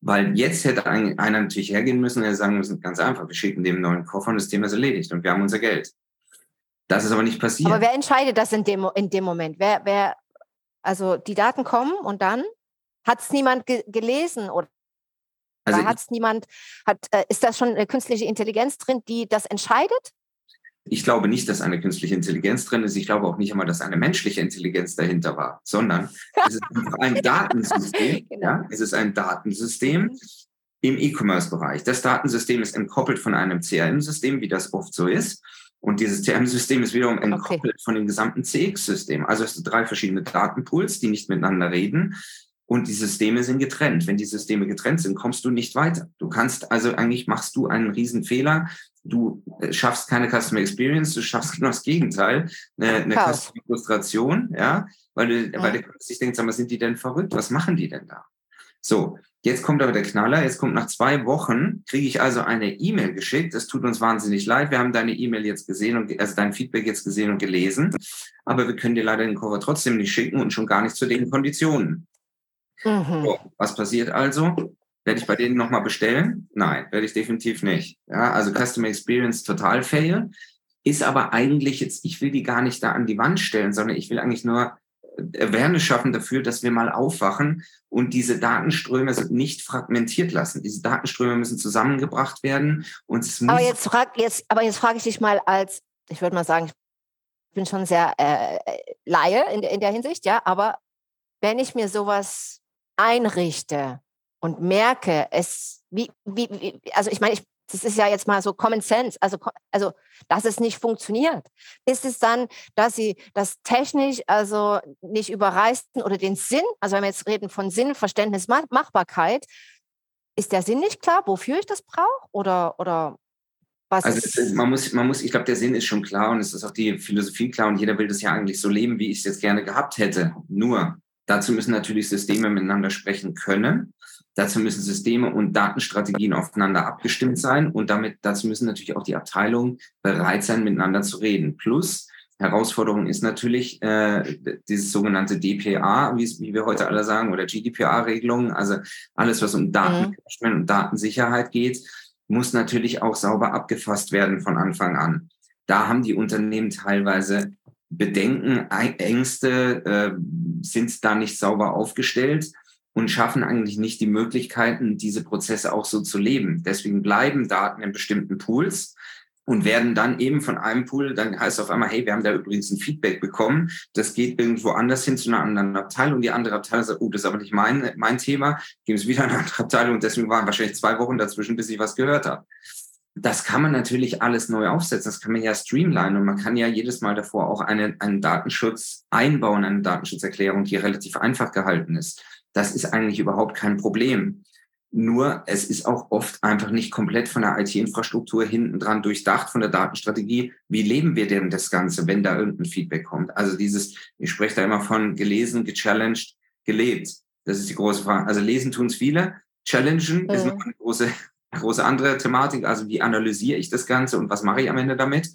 Weil jetzt hätte einer natürlich hergehen müssen und sagen müssen, ganz einfach, wir schicken dem neuen Koffer und das Thema ist erledigt und wir haben unser Geld. Das ist aber nicht passiert. Aber wer entscheidet das in dem, in dem Moment? Wer, wer, also die Daten kommen und dann hat es niemand ge gelesen oder also hat es niemand, hat, äh, ist da schon eine künstliche Intelligenz drin, die das entscheidet? Ich glaube nicht, dass eine künstliche Intelligenz drin ist. Ich glaube auch nicht einmal, dass eine menschliche Intelligenz dahinter war, sondern es ist ein Datensystem. genau. ja? Es ist ein Datensystem im E-Commerce-Bereich. Das Datensystem ist entkoppelt von einem CRM-System, wie das oft so ist. Und dieses CRM-System ist wiederum entkoppelt okay. von dem gesamten CX-System. Also es sind drei verschiedene Datenpools, die nicht miteinander reden. Und die Systeme sind getrennt. Wenn die Systeme getrennt sind, kommst du nicht weiter. Du kannst also eigentlich machst du einen Riesenfehler. Du äh, schaffst keine Customer Experience, du schaffst genau das Gegenteil, eine, eine Customer Frustration, ja, weil du, ja. weil du sich denkst, aber sind die denn verrückt? Was machen die denn da? So, Jetzt kommt aber der Knaller. Jetzt kommt nach zwei Wochen, kriege ich also eine E-Mail geschickt. Es tut uns wahnsinnig leid. Wir haben deine E-Mail jetzt gesehen und also dein Feedback jetzt gesehen und gelesen. Aber wir können dir leider den Cover trotzdem nicht schicken und schon gar nicht zu den Konditionen. Mhm. So, was passiert also? Werde ich bei denen nochmal bestellen? Nein, werde ich definitiv nicht. Ja, also Customer Experience total fail. Ist aber eigentlich jetzt, ich will die gar nicht da an die Wand stellen, sondern ich will eigentlich nur Awareness schaffen dafür, dass wir mal aufwachen und diese Datenströme nicht fragmentiert lassen. Diese Datenströme müssen zusammengebracht werden und es muss aber jetzt frag, jetzt, aber jetzt frage ich dich mal als, ich würde mal sagen, bin schon sehr äh, Laie in, in der Hinsicht, ja, aber wenn ich mir sowas einrichte und merke, es, wie, wie, wie also ich meine, ich, das ist ja jetzt mal so Common Sense, also, also dass es nicht funktioniert. Ist es dann, dass sie das technisch also nicht überreißen oder den Sinn, also wenn wir jetzt reden von Sinn, Verständnis, Machbarkeit, ist der Sinn nicht klar, wofür ich das brauche? Oder, oder was also man muss, man muss, ich glaube, der Sinn ist schon klar und es ist auch die Philosophie klar und jeder will das ja eigentlich so leben, wie ich es jetzt gerne gehabt hätte. Nur dazu müssen natürlich Systeme miteinander sprechen können. Dazu müssen Systeme und Datenstrategien aufeinander abgestimmt sein und damit dazu müssen natürlich auch die Abteilungen bereit sein, miteinander zu reden. Plus Herausforderung ist natürlich äh, dieses sogenannte DPA, wie, wie wir heute alle sagen, oder GDPR-Regelungen, also alles, was um Datenmanagement mhm. und Datensicherheit geht muss natürlich auch sauber abgefasst werden von Anfang an. Da haben die Unternehmen teilweise Bedenken, Ängste, äh, sind da nicht sauber aufgestellt und schaffen eigentlich nicht die Möglichkeiten, diese Prozesse auch so zu leben. Deswegen bleiben Daten in bestimmten Pools und werden dann eben von einem Pool, dann heißt es auf einmal, hey, wir haben da übrigens ein Feedback bekommen, das geht irgendwo anders hin zu einer anderen Abteilung die andere Abteilung sagt, oh, das ist aber nicht mein, mein Thema, geben es wieder eine andere Abteilung und deswegen waren wahrscheinlich zwei Wochen dazwischen, bis ich was gehört habe. Das kann man natürlich alles neu aufsetzen, das kann man ja streamline und man kann ja jedes Mal davor auch eine, einen Datenschutz einbauen, eine Datenschutzerklärung, die relativ einfach gehalten ist. Das ist eigentlich überhaupt kein Problem. Nur es ist auch oft einfach nicht komplett von der IT-Infrastruktur hinten dran durchdacht, von der Datenstrategie. Wie leben wir denn das Ganze, wenn da irgendein Feedback kommt? Also dieses, ich spreche da immer von gelesen, gechallenged, gelebt. Das ist die große Frage. Also lesen tun es viele. Challengen ja. ist noch eine große, große andere Thematik. Also wie analysiere ich das Ganze und was mache ich am Ende damit?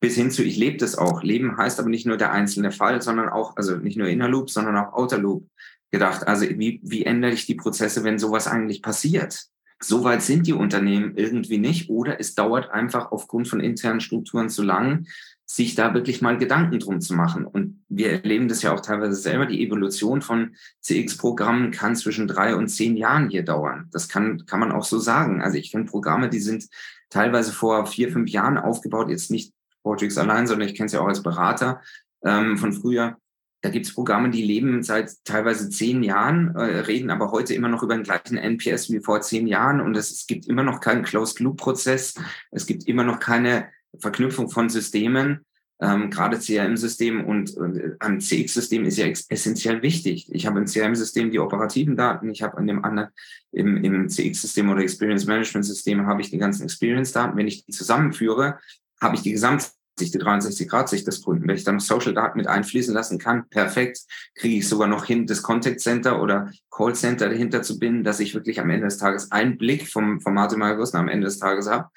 Bis hin zu, ich lebe das auch. Leben heißt aber nicht nur der einzelne Fall, sondern auch, also nicht nur Inner Loop, sondern auch Outer Loop gedacht, also wie, wie ändere ich die Prozesse, wenn sowas eigentlich passiert? Soweit sind die Unternehmen irgendwie nicht oder es dauert einfach aufgrund von internen Strukturen zu lang, sich da wirklich mal Gedanken drum zu machen. Und wir erleben das ja auch teilweise selber. Die Evolution von CX-Programmen kann zwischen drei und zehn Jahren hier dauern. Das kann, kann man auch so sagen. Also ich kenne Programme, die sind teilweise vor vier, fünf Jahren aufgebaut, jetzt nicht Portrix allein, sondern ich kenne es ja auch als Berater ähm, von früher da gibt es Programme, die leben seit teilweise zehn Jahren, äh, reden aber heute immer noch über den gleichen NPS wie vor zehn Jahren und es, es gibt immer noch keinen Closed-Loop-Prozess. Es gibt immer noch keine Verknüpfung von Systemen. Ähm, gerade CRM-System und, und ein CX-System ist ja essentiell wichtig. Ich habe im CRM-System die operativen Daten, ich habe an dem anderen im, im CX-System oder Experience Management-System habe ich die ganzen Experience-Daten. Wenn ich die zusammenführe, habe ich die gesamte die 63-Grad-Sicht des Kunden. Wenn ich dann noch Social-Daten mit einfließen lassen kann, perfekt, kriege ich sogar noch hin, das Contact Center oder Call Center dahinter zu binden, dass ich wirklich am Ende des Tages einen Blick vom Format Margusten am Ende des Tages habe,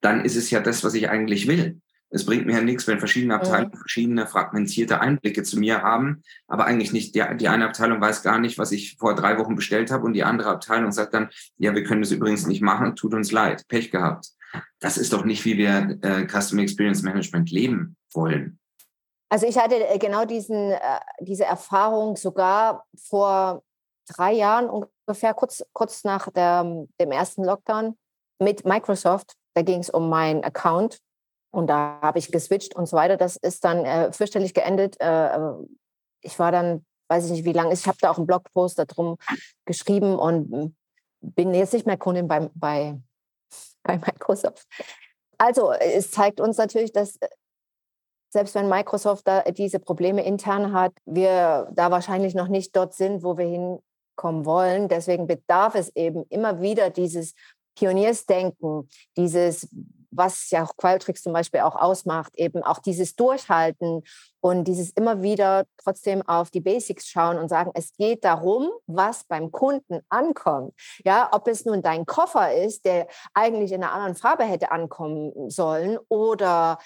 dann ist es ja das, was ich eigentlich will. Es bringt mir ja nichts, wenn verschiedene Abteilungen ja. verschiedene fragmentierte Einblicke zu mir haben, aber eigentlich nicht, die, die eine Abteilung weiß gar nicht, was ich vor drei Wochen bestellt habe und die andere Abteilung sagt dann, ja, wir können das übrigens nicht machen, tut uns leid, Pech gehabt. Das ist doch nicht, wie wir äh, Customer Experience Management leben wollen. Also ich hatte äh, genau diesen, äh, diese Erfahrung sogar vor drei Jahren ungefähr, kurz, kurz nach der, dem ersten Lockdown mit Microsoft. Da ging es um meinen Account und da habe ich geswitcht und so weiter. Das ist dann äh, fürchterlich geendet. Äh, ich war dann, weiß ich nicht wie lange, ich habe da auch einen Blogpost darum geschrieben und bin jetzt nicht mehr Kundin bei, bei bei Microsoft. Also es zeigt uns natürlich, dass äh, selbst wenn Microsoft da diese Probleme intern hat, wir da wahrscheinlich noch nicht dort sind, wo wir hinkommen wollen. Deswegen bedarf es eben immer wieder dieses Pioniersdenken, dieses was ja auch Qualtrics zum Beispiel auch ausmacht, eben auch dieses Durchhalten und dieses immer wieder trotzdem auf die Basics schauen und sagen, es geht darum, was beim Kunden ankommt. Ja, ob es nun dein Koffer ist, der eigentlich in einer anderen Farbe hätte ankommen sollen oder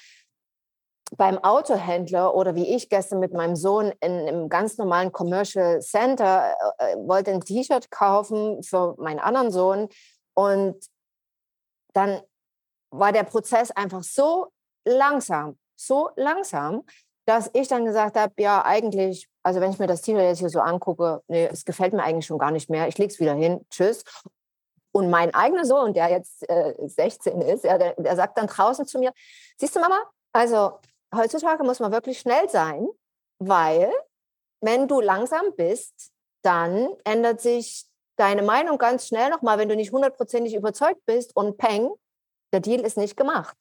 beim Autohändler oder wie ich gestern mit meinem Sohn in einem ganz normalen Commercial Center äh, äh wollte ein T-Shirt kaufen für meinen anderen Sohn und dann war der Prozess einfach so langsam, so langsam, dass ich dann gesagt habe, ja, eigentlich, also wenn ich mir das T-Shirt jetzt hier so angucke, nee, es gefällt mir eigentlich schon gar nicht mehr. Ich lege es wieder hin, tschüss. Und mein eigener Sohn, der jetzt äh, 16 ist, ja, der, der sagt dann draußen zu mir, siehst du, Mama, also heutzutage muss man wirklich schnell sein, weil wenn du langsam bist, dann ändert sich deine Meinung ganz schnell nochmal, wenn du nicht hundertprozentig überzeugt bist und peng, der Deal ist nicht gemacht.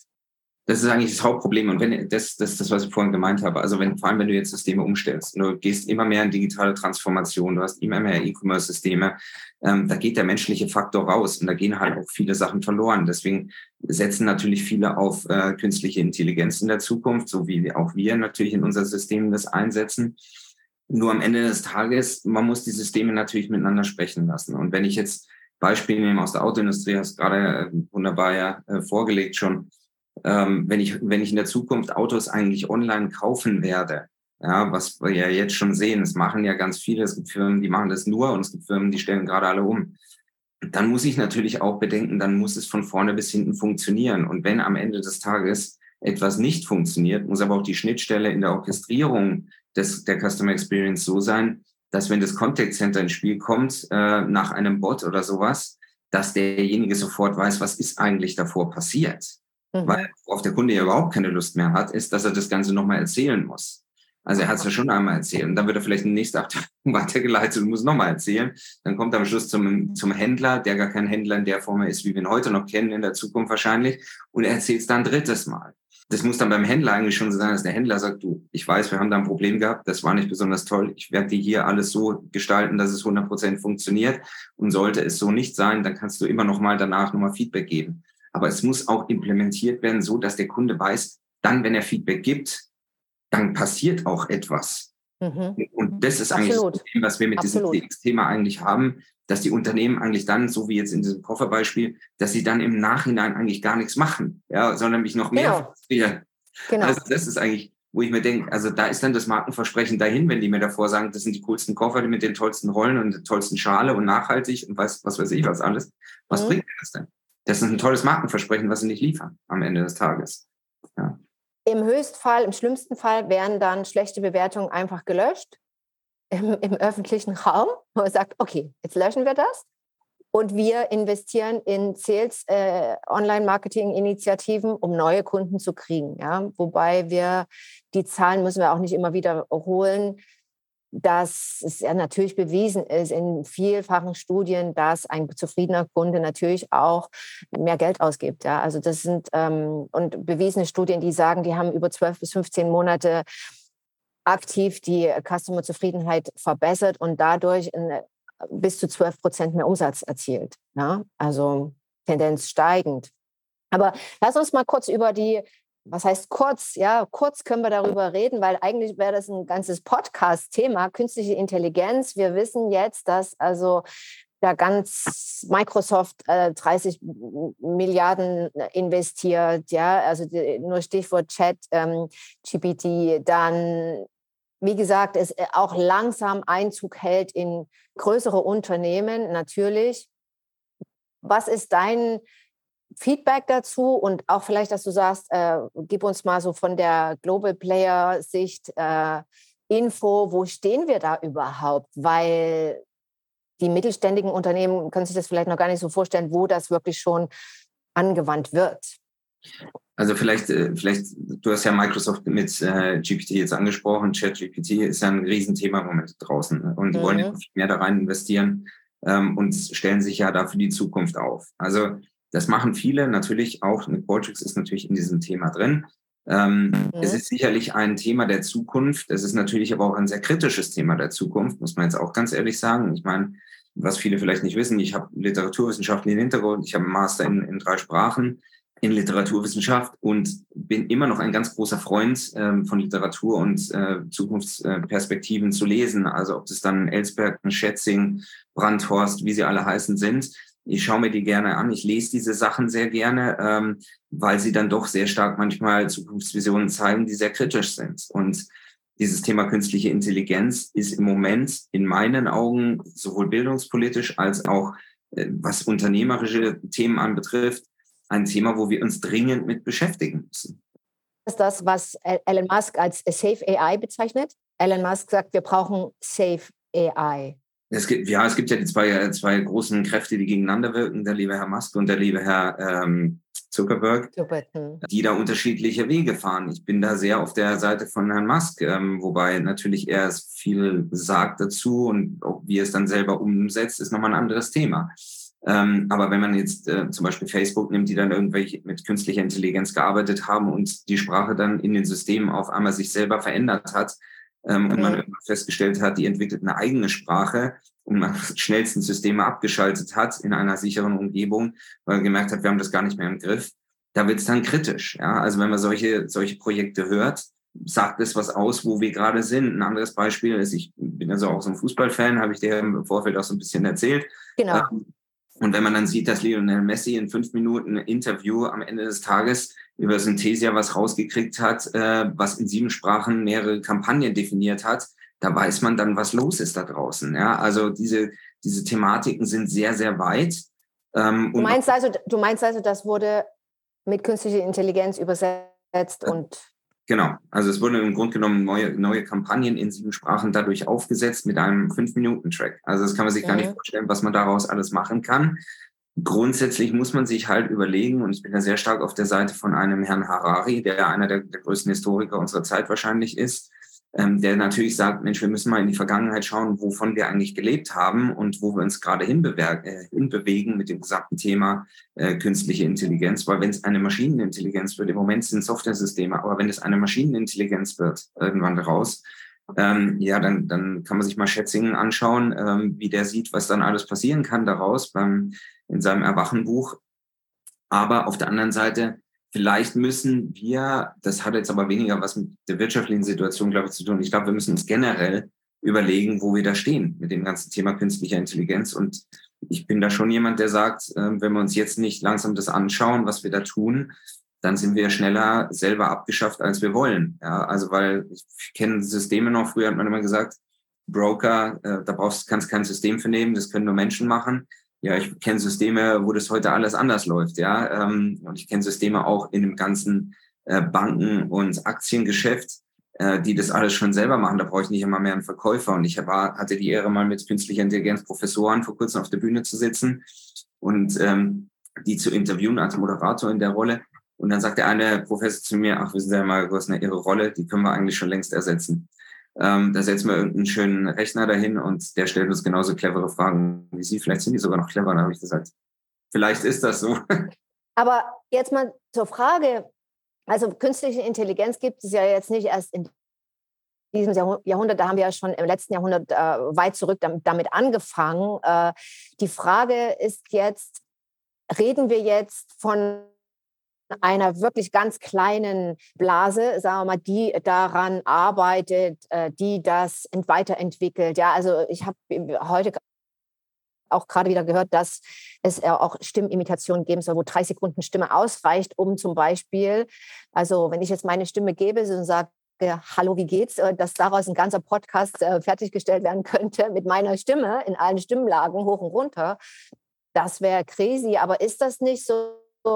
Das ist eigentlich das Hauptproblem. Und wenn das, das das, was ich vorhin gemeint habe. Also wenn, vor allem, wenn du jetzt Systeme umstellst, du gehst immer mehr in digitale Transformation, du hast immer mehr E-Commerce-Systeme, ähm, da geht der menschliche Faktor raus und da gehen halt auch viele Sachen verloren. Deswegen setzen natürlich viele auf äh, künstliche Intelligenz in der Zukunft, so wie auch wir natürlich in unser System das einsetzen. Nur am Ende des Tages, man muss die Systeme natürlich miteinander sprechen lassen. Und wenn ich jetzt Beispiele nehme aus der Autoindustrie, hast gerade äh, wunderbar ja äh, vorgelegt schon, ähm, wenn, ich, wenn ich in der Zukunft Autos eigentlich online kaufen werde, ja, was wir ja jetzt schon sehen, es machen ja ganz viele, es gibt Firmen, die machen das nur und es gibt Firmen, die stellen gerade alle um. Dann muss ich natürlich auch bedenken, dann muss es von vorne bis hinten funktionieren. Und wenn am Ende des Tages etwas nicht funktioniert, muss aber auch die Schnittstelle in der Orchestrierung des, der Customer Experience so sein, dass wenn das Contact Center ins Spiel kommt, äh, nach einem Bot oder sowas, dass derjenige sofort weiß, was ist eigentlich davor passiert. Mhm. Weil worauf der Kunde ja überhaupt keine Lust mehr hat, ist, dass er das Ganze nochmal erzählen muss. Also er hat es ja schon einmal erzählt und dann wird er vielleicht in die nächste Abteilung weitergeleitet und muss nochmal erzählen. Dann kommt er am Schluss zum, zum Händler, der gar kein Händler in der Form ist, wie wir ihn heute noch kennen, in der Zukunft wahrscheinlich, und er erzählt es dann drittes Mal. Das muss dann beim Händler eigentlich schon so sein, dass der Händler sagt, du, ich weiß, wir haben da ein Problem gehabt, das war nicht besonders toll, ich werde dir hier alles so gestalten, dass es 100 Prozent funktioniert und sollte es so nicht sein, dann kannst du immer noch mal danach nochmal Feedback geben. Aber es muss auch implementiert werden, so dass der Kunde weiß, dann, wenn er Feedback gibt, dann passiert auch etwas. Mhm. Und das ist eigentlich Absolut. das Problem, was wir mit Absolut. diesem CX-Thema eigentlich haben, dass die Unternehmen eigentlich dann, so wie jetzt in diesem Kofferbeispiel, dass sie dann im Nachhinein eigentlich gar nichts machen, ja, sondern mich noch mehr genau. frustrieren. Genau. Also das ist eigentlich, wo ich mir denke, also da ist dann das Markenversprechen dahin, wenn die mir davor sagen, das sind die coolsten Koffer mit den tollsten Rollen und der tollsten Schale und nachhaltig und was, was weiß ich was alles. Was mhm. bringt mir das denn? Das ist ein tolles Markenversprechen, was sie nicht liefern am Ende des Tages. Ja. Im Höchstfall, im schlimmsten Fall werden dann schlechte Bewertungen einfach gelöscht im, im öffentlichen Raum, man sagt, okay, jetzt löschen wir das und wir investieren in Sales äh, Online-Marketing-Initiativen, um neue Kunden zu kriegen. Ja? Wobei wir die Zahlen müssen wir auch nicht immer wiederholen dass es ja natürlich bewiesen ist in vielfachen Studien, dass ein zufriedener Kunde natürlich auch mehr Geld ausgibt. Ja, also das sind ähm, und bewiesene Studien, die sagen, die haben über 12 bis 15 Monate aktiv die Customer-Zufriedenheit verbessert und dadurch in, bis zu 12 Prozent mehr Umsatz erzielt. Ja, also Tendenz steigend. Aber lass uns mal kurz über die was heißt kurz? Ja, kurz können wir darüber reden, weil eigentlich wäre das ein ganzes Podcast-Thema, künstliche Intelligenz. Wir wissen jetzt, dass also da ganz Microsoft äh, 30 Milliarden investiert, ja, also die, nur Stichwort Chat, ähm, GPT, dann wie gesagt, es äh, auch langsam Einzug hält in größere Unternehmen, natürlich. Was ist dein Feedback dazu und auch vielleicht, dass du sagst, äh, gib uns mal so von der Global Player Sicht äh, Info, wo stehen wir da überhaupt? Weil die mittelständigen Unternehmen können sich das vielleicht noch gar nicht so vorstellen, wo das wirklich schon angewandt wird. Also vielleicht, äh, vielleicht, du hast ja Microsoft mit äh, GPT jetzt angesprochen. ChatGPT ist ja ein Riesenthema im Moment draußen ne? und die mhm. wollen ja mehr da rein investieren ähm, und stellen sich ja da für die Zukunft auf. Also das machen viele natürlich auch. Mit Qualtrics ist natürlich in diesem Thema drin. Ähm, mhm. Es ist sicherlich ein Thema der Zukunft. Es ist natürlich aber auch ein sehr kritisches Thema der Zukunft, muss man jetzt auch ganz ehrlich sagen. Ich meine, was viele vielleicht nicht wissen, ich habe literaturwissenschaftlichen Hintergrund, ich habe einen Master in, in drei Sprachen in Literaturwissenschaft und bin immer noch ein ganz großer Freund ähm, von Literatur und äh, Zukunftsperspektiven zu lesen. Also ob das dann Ellsberg, Schätzing, Brandhorst, wie sie alle heißen sind. Ich schaue mir die gerne an. Ich lese diese Sachen sehr gerne, ähm, weil sie dann doch sehr stark manchmal Zukunftsvisionen zeigen, die sehr kritisch sind. Und dieses Thema künstliche Intelligenz ist im Moment in meinen Augen sowohl bildungspolitisch als auch äh, was unternehmerische Themen anbetrifft, ein Thema, wo wir uns dringend mit beschäftigen müssen. Das ist das, was Elon Musk als Safe AI bezeichnet. Elon Musk sagt, wir brauchen Safe AI. Es gibt, ja, es gibt ja die zwei, zwei großen Kräfte, die gegeneinander wirken, der liebe Herr Musk und der liebe Herr ähm, Zuckerberg, hm. die da unterschiedliche Wege fahren. Ich bin da sehr auf der Seite von Herrn Musk, ähm, wobei natürlich er viel sagt dazu und auch wie er es dann selber umsetzt, ist nochmal ein anderes Thema. Ähm, aber wenn man jetzt äh, zum Beispiel Facebook nimmt, die dann irgendwelche mit künstlicher Intelligenz gearbeitet haben und die Sprache dann in den Systemen auf einmal sich selber verändert hat ähm, und man festgestellt hat, die entwickelt eine eigene Sprache und man schnellsten Systeme abgeschaltet hat in einer sicheren Umgebung, weil man gemerkt hat, wir haben das gar nicht mehr im Griff, da wird es dann kritisch. Ja? Also wenn man solche, solche Projekte hört, sagt es was aus, wo wir gerade sind. Ein anderes Beispiel ist, ich bin also auch so ein Fußballfan, habe ich dir im Vorfeld auch so ein bisschen erzählt. Genau. Ähm, und wenn man dann sieht, dass Lionel Messi in fünf Minuten Interview am Ende des Tages über Synthesia was rausgekriegt hat, äh, was in sieben Sprachen mehrere Kampagnen definiert hat, da weiß man dann, was los ist da draußen. Ja, also diese, diese Thematiken sind sehr, sehr weit. Ähm, du, meinst also, du meinst also, das wurde mit künstlicher Intelligenz übersetzt und Genau, also es wurden im Grunde genommen neue, neue Kampagnen in sieben Sprachen dadurch aufgesetzt mit einem Fünf-Minuten-Track. Also das kann man sich mhm. gar nicht vorstellen, was man daraus alles machen kann. Grundsätzlich muss man sich halt überlegen, und ich bin da sehr stark auf der Seite von einem Herrn Harari, der einer der, der größten Historiker unserer Zeit wahrscheinlich ist, ähm, der natürlich sagt, Mensch, wir müssen mal in die Vergangenheit schauen, wovon wir eigentlich gelebt haben und wo wir uns gerade äh, hinbewegen mit dem gesamten Thema äh, künstliche Intelligenz. Weil wenn es eine Maschinenintelligenz wird, im Moment sind Software-Systeme, aber wenn es eine Maschinenintelligenz wird, irgendwann daraus, ähm, ja, dann, dann kann man sich mal Schätzingen anschauen, ähm, wie der sieht, was dann alles passieren kann daraus beim, in seinem Erwachenbuch. Aber auf der anderen Seite Vielleicht müssen wir, das hat jetzt aber weniger was mit der wirtschaftlichen Situation, glaube ich, zu tun. Ich glaube, wir müssen uns generell überlegen, wo wir da stehen mit dem ganzen Thema künstlicher Intelligenz. Und ich bin da schon jemand, der sagt, ähm, wenn wir uns jetzt nicht langsam das anschauen, was wir da tun, dann sind wir schneller selber abgeschafft, als wir wollen. Ja, also weil ich kenne Systeme noch, früher hat man immer gesagt, Broker, äh, da brauchst, kannst kein System für nehmen, das können nur Menschen machen ja, ich kenne Systeme, wo das heute alles anders läuft, ja. Ähm, und ich kenne Systeme auch in dem ganzen äh, Banken- und Aktiengeschäft, äh, die das alles schon selber machen. Da brauche ich nicht immer mehr einen Verkäufer. Und ich war, hatte die Ehre, mal mit künstlicher Intelligenz Professoren vor kurzem auf der Bühne zu sitzen und ähm, die zu interviewen als Moderator in der Rolle. Und dann sagt der eine Professor zu mir, ach, wissen Sie mal, ist eine Ihre Rolle? Die können wir eigentlich schon längst ersetzen. Ähm, da setzen wir irgendeinen schönen Rechner dahin und der stellt uns genauso clevere Fragen wie Sie. Vielleicht sind die sogar noch cleverer, habe ich gesagt. Vielleicht ist das so. Aber jetzt mal zur Frage. Also künstliche Intelligenz gibt es ja jetzt nicht erst in diesem Jahrhundert, da haben wir ja schon im letzten Jahrhundert äh, weit zurück damit, damit angefangen. Äh, die Frage ist jetzt, reden wir jetzt von einer wirklich ganz kleinen Blase, sagen wir mal, die daran arbeitet, äh, die das weiterentwickelt. Ja, also ich habe heute auch gerade wieder gehört, dass es auch Stimmimitationen geben soll, wo drei Sekunden Stimme ausreicht, um zum Beispiel, also wenn ich jetzt meine Stimme gebe und sage, Hallo, wie geht's? Dass daraus ein ganzer Podcast äh, fertiggestellt werden könnte mit meiner Stimme in allen Stimmlagen hoch und runter. Das wäre crazy. Aber ist das nicht so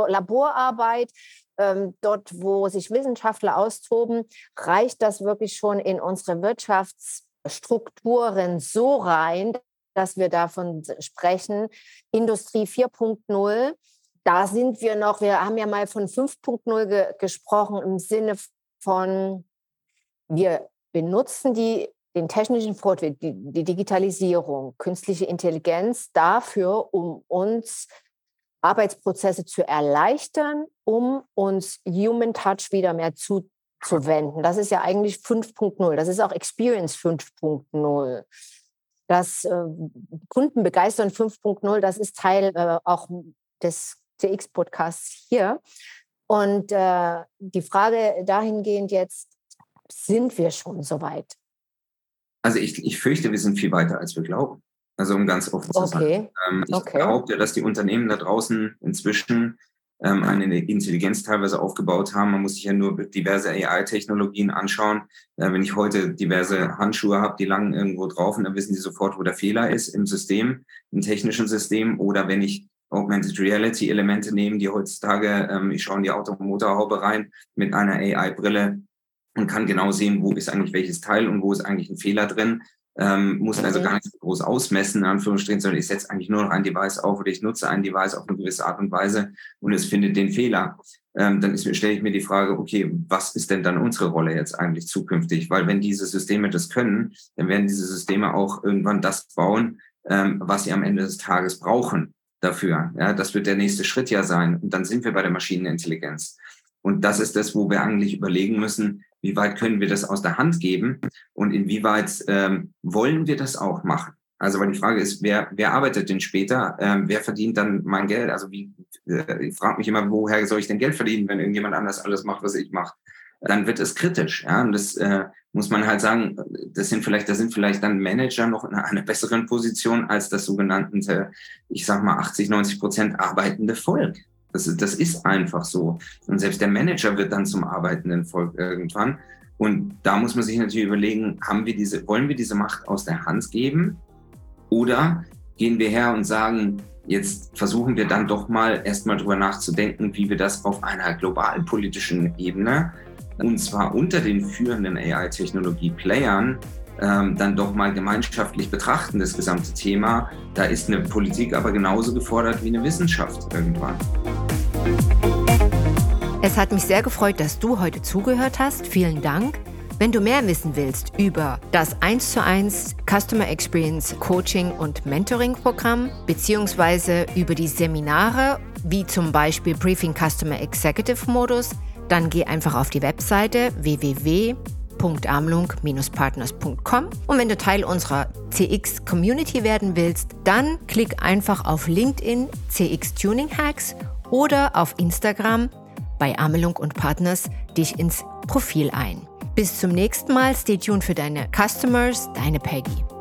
Laborarbeit, ähm, dort, wo sich Wissenschaftler austoben, reicht das wirklich schon in unsere Wirtschaftsstrukturen so rein, dass wir davon sprechen, Industrie 4.0. Da sind wir noch, wir haben ja mal von 5.0 ge gesprochen im Sinne von, wir benutzen die, den technischen Fortschritt, die, die Digitalisierung, künstliche Intelligenz dafür, um uns Arbeitsprozesse zu erleichtern, um uns Human Touch wieder mehr zuzuwenden. Das ist ja eigentlich 5.0. Das ist auch Experience 5.0. Das äh, Kundenbegeistern 5.0, das ist Teil äh, auch des CX-Podcasts hier. Und äh, die Frage dahingehend jetzt, sind wir schon so weit? Also ich, ich fürchte, wir sind viel weiter, als wir glauben. Also um ganz offen zu sein. Ähm, ich okay. behaupte, dass die Unternehmen da draußen inzwischen ähm, eine Intelligenz teilweise aufgebaut haben. Man muss sich ja nur diverse AI-Technologien anschauen. Äh, wenn ich heute diverse Handschuhe habe, die langen irgendwo drauf, und dann wissen die sofort, wo der Fehler ist im System, im technischen System. Oder wenn ich Augmented Reality Elemente nehme, die heutzutage, ähm, ich schaue in die Automotorhaube rein mit einer AI-Brille und kann genau sehen, wo ist eigentlich welches Teil und wo ist eigentlich ein Fehler drin ähm, muss also gar nicht so groß ausmessen, in Anführungsstrichen, sondern ich setze eigentlich nur noch ein Device auf oder ich nutze ein Device auf eine gewisse Art und Weise und es findet den Fehler. Ähm, dann stelle ich mir die Frage, okay, was ist denn dann unsere Rolle jetzt eigentlich zukünftig? Weil wenn diese Systeme das können, dann werden diese Systeme auch irgendwann das bauen, ähm, was sie am Ende des Tages brauchen dafür. Ja, das wird der nächste Schritt ja sein. Und dann sind wir bei der Maschinenintelligenz. Und das ist das, wo wir eigentlich überlegen müssen, wie weit können wir das aus der Hand geben und inwieweit ähm, wollen wir das auch machen. Also, weil die Frage ist, wer, wer arbeitet denn später? Ähm, wer verdient dann mein Geld? Also, wie, äh, ich frage mich immer, woher soll ich denn Geld verdienen, wenn irgendjemand anders alles macht, was ich mache? Dann wird es kritisch. Ja? Und das äh, muss man halt sagen, das sind vielleicht, da sind vielleicht dann Manager noch in einer besseren Position als das sogenannte, ich sag mal, 80, 90 Prozent arbeitende Volk. Das, ist, das ist einfach so. Und selbst der Manager wird dann zum arbeitenden Volk irgendwann. Und da muss man sich natürlich überlegen, haben wir diese, wollen wir diese Macht aus der Hand geben? Oder gehen wir her und sagen, jetzt versuchen wir dann doch mal erstmal drüber nachzudenken, wie wir das auf einer globalen politischen Ebene, und zwar unter den führenden AI-Technologie-Playern, ähm, dann doch mal gemeinschaftlich betrachten, das gesamte Thema. Da ist eine Politik aber genauso gefordert wie eine Wissenschaft irgendwann. Es hat mich sehr gefreut, dass du heute zugehört hast. Vielen Dank. Wenn du mehr wissen willst über das 1 zu 1 Customer Experience Coaching und Mentoring Programm beziehungsweise über die Seminare wie zum Beispiel Briefing Customer Executive Modus, dann geh einfach auf die Webseite www.amlung-partners.com und wenn du Teil unserer CX Community werden willst, dann klick einfach auf LinkedIn CX Tuning Hacks oder auf Instagram bei Amelung und Partners dich ins Profil ein. Bis zum nächsten Mal. Stay tuned für deine Customers, deine Peggy.